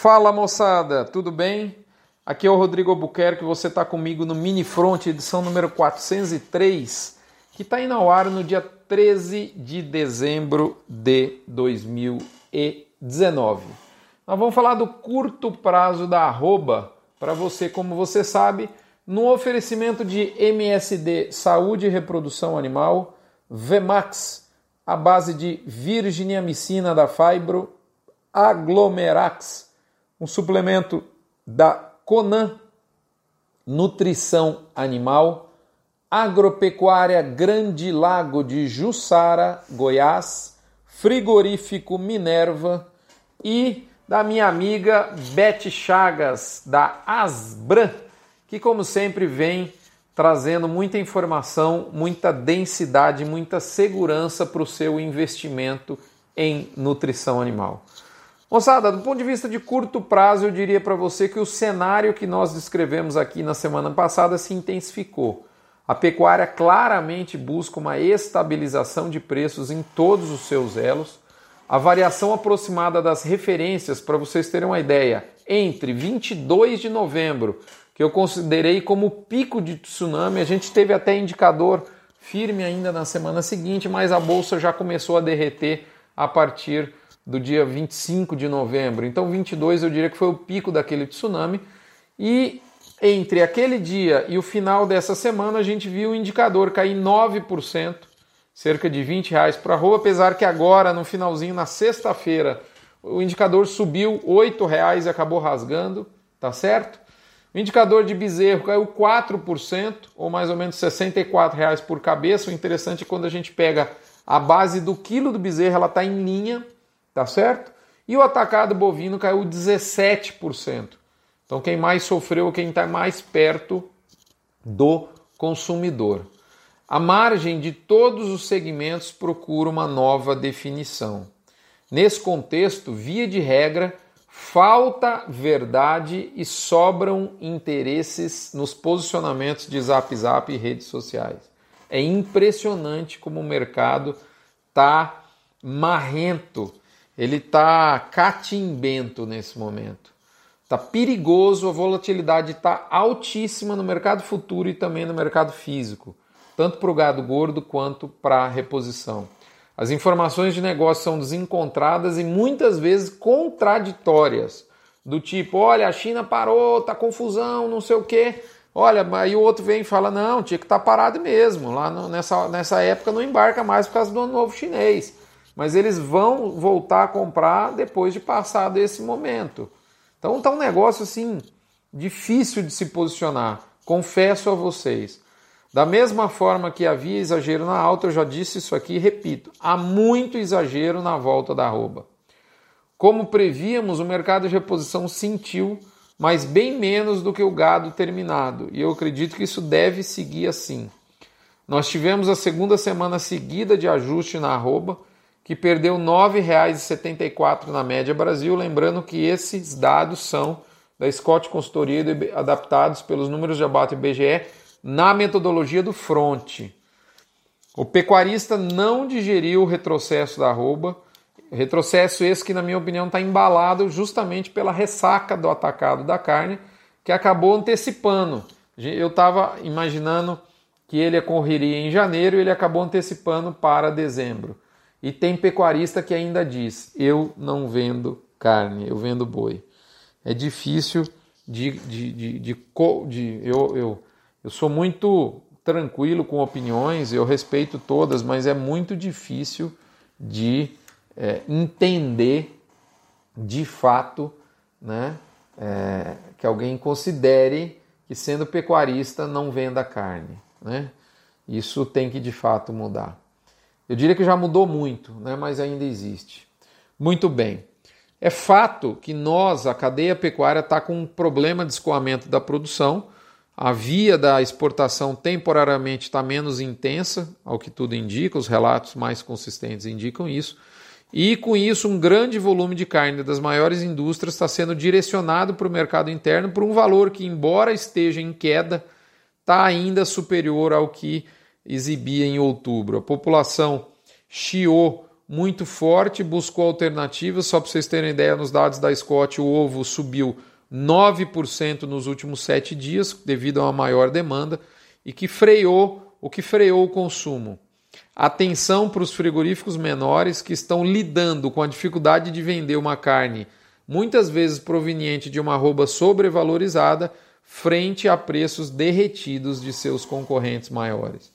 Fala moçada, tudo bem? Aqui é o Rodrigo Albuquerque, você está comigo no Mini Front, edição número 403, que está indo ao ar no dia 13 de dezembro de 2019. Nós vamos falar do curto prazo da arroba, para você, como você sabe, no oferecimento de MSD Saúde e Reprodução Animal, Vemax, a base de virginiamicina da Fibro, Aglomerax, um suplemento da Conan Nutrição Animal, Agropecuária Grande Lago de Jussara, Goiás, Frigorífico Minerva e da minha amiga Beth Chagas, da Asbran, que como sempre vem trazendo muita informação, muita densidade, muita segurança para o seu investimento em nutrição animal. Moçada, do ponto de vista de curto prazo, eu diria para você que o cenário que nós descrevemos aqui na semana passada se intensificou. A pecuária claramente busca uma estabilização de preços em todos os seus elos. A variação aproximada das referências, para vocês terem uma ideia, entre 22 de novembro, que eu considerei como pico de tsunami, a gente teve até indicador firme ainda na semana seguinte, mas a bolsa já começou a derreter a partir do dia 25 de novembro. Então, 22 eu diria que foi o pico daquele tsunami. E entre aquele dia e o final dessa semana, a gente viu o indicador cair 9%, cerca de 20 reais para a rua, apesar que agora, no finalzinho, na sexta-feira, o indicador subiu 8 reais e acabou rasgando, tá certo? O indicador de bezerro caiu 4%, ou mais ou menos 64 reais por cabeça. O interessante é quando a gente pega a base do quilo do bezerro, ela está em linha tá certo? E o atacado bovino caiu 17%. Então quem mais sofreu, quem está mais perto do consumidor. A margem de todos os segmentos procura uma nova definição. Nesse contexto, via de regra, falta verdade e sobram interesses nos posicionamentos de Zap Zap e redes sociais. É impressionante como o mercado está marrento ele está catimbento nesse momento. Está perigoso, a volatilidade está altíssima no mercado futuro e também no mercado físico, tanto para o gado gordo quanto para a reposição. As informações de negócio são desencontradas e muitas vezes contraditórias, do tipo, olha, a China parou, tá confusão, não sei o quê. Olha, aí o outro vem e fala, não, tinha que estar tá parado mesmo. Lá no, nessa, nessa época não embarca mais por causa do ano novo chinês mas eles vão voltar a comprar depois de passar desse momento. Então está um negócio assim difícil de se posicionar, confesso a vocês. Da mesma forma que havia exagero na alta, eu já disse isso aqui e repito, há muito exagero na volta da arroba. Como prevíamos, o mercado de reposição sentiu, mas bem menos do que o gado terminado, e eu acredito que isso deve seguir assim. Nós tivemos a segunda semana seguida de ajuste na arroba, que perdeu R$ 9,74 na média Brasil. Lembrando que esses dados são da Scott Consultoria adaptados pelos números de abate IBGE na metodologia do front. O pecuarista não digeriu o retrocesso da arroba, retrocesso esse que, na minha opinião, está embalado justamente pela ressaca do atacado da carne, que acabou antecipando. Eu estava imaginando que ele ocorreria em janeiro e ele acabou antecipando para dezembro. E tem pecuarista que ainda diz: eu não vendo carne, eu vendo boi. É difícil de. de, de, de, de eu, eu, eu sou muito tranquilo com opiniões, eu respeito todas, mas é muito difícil de é, entender de fato né, é, que alguém considere que sendo pecuarista não venda carne. Né? Isso tem que de fato mudar. Eu diria que já mudou muito, né, mas ainda existe. Muito bem. É fato que nós, a cadeia pecuária, está com um problema de escoamento da produção. A via da exportação temporariamente está menos intensa, ao que tudo indica, os relatos mais consistentes indicam isso. E com isso, um grande volume de carne das maiores indústrias está sendo direcionado para o mercado interno por um valor que, embora esteja em queda, está ainda superior ao que exibia em outubro. A população chiou muito forte, buscou alternativas. Só para vocês terem ideia, nos dados da Scott, o ovo subiu 9% nos últimos sete dias, devido a uma maior demanda, e que freou o que freou o consumo. Atenção para os frigoríficos menores que estão lidando com a dificuldade de vender uma carne, muitas vezes proveniente de uma arroba sobrevalorizada, frente a preços derretidos de seus concorrentes maiores.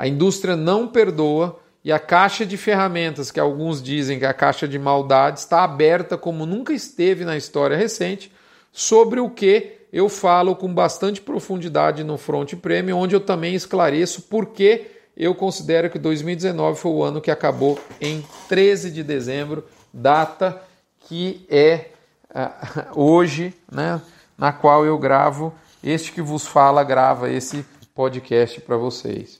A indústria não perdoa e a caixa de ferramentas, que alguns dizem que é a caixa de maldade, está aberta como nunca esteve na história recente, sobre o que eu falo com bastante profundidade no Front Premium, onde eu também esclareço por que eu considero que 2019 foi o ano que acabou em 13 de dezembro, data que é uh, hoje, né, na qual eu gravo, este que vos fala grava esse podcast para vocês.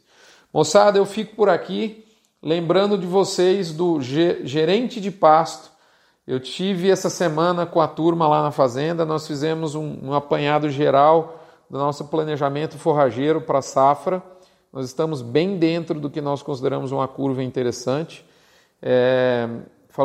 Moçada, eu fico por aqui, lembrando de vocês do gerente de pasto. Eu tive essa semana com a turma lá na fazenda, nós fizemos um, um apanhado geral do nosso planejamento forrageiro para safra. Nós estamos bem dentro do que nós consideramos uma curva interessante. É,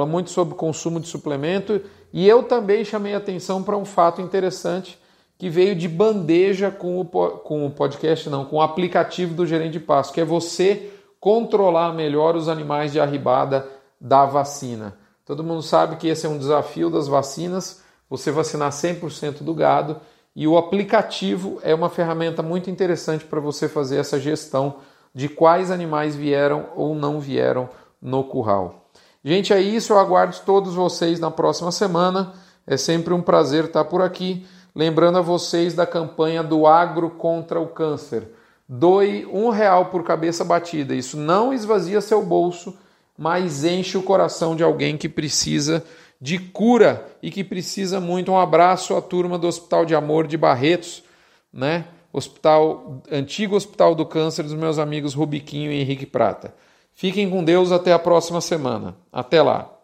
muito sobre consumo de suplemento e eu também chamei atenção para um fato interessante que veio de bandeja com o, com o podcast, não, com o aplicativo do gerente de pasto, que é você controlar melhor os animais de arribada da vacina. Todo mundo sabe que esse é um desafio das vacinas, você vacinar 100% do gado, e o aplicativo é uma ferramenta muito interessante para você fazer essa gestão de quais animais vieram ou não vieram no curral. Gente, é isso, eu aguardo todos vocês na próxima semana. É sempre um prazer estar por aqui. Lembrando a vocês da campanha do Agro contra o Câncer. Doe um real por cabeça batida. Isso não esvazia seu bolso, mas enche o coração de alguém que precisa de cura e que precisa muito. Um abraço à turma do Hospital de Amor de Barretos, né? Hospital antigo Hospital do Câncer dos meus amigos Rubiquinho e Henrique Prata. Fiquem com Deus até a próxima semana. Até lá.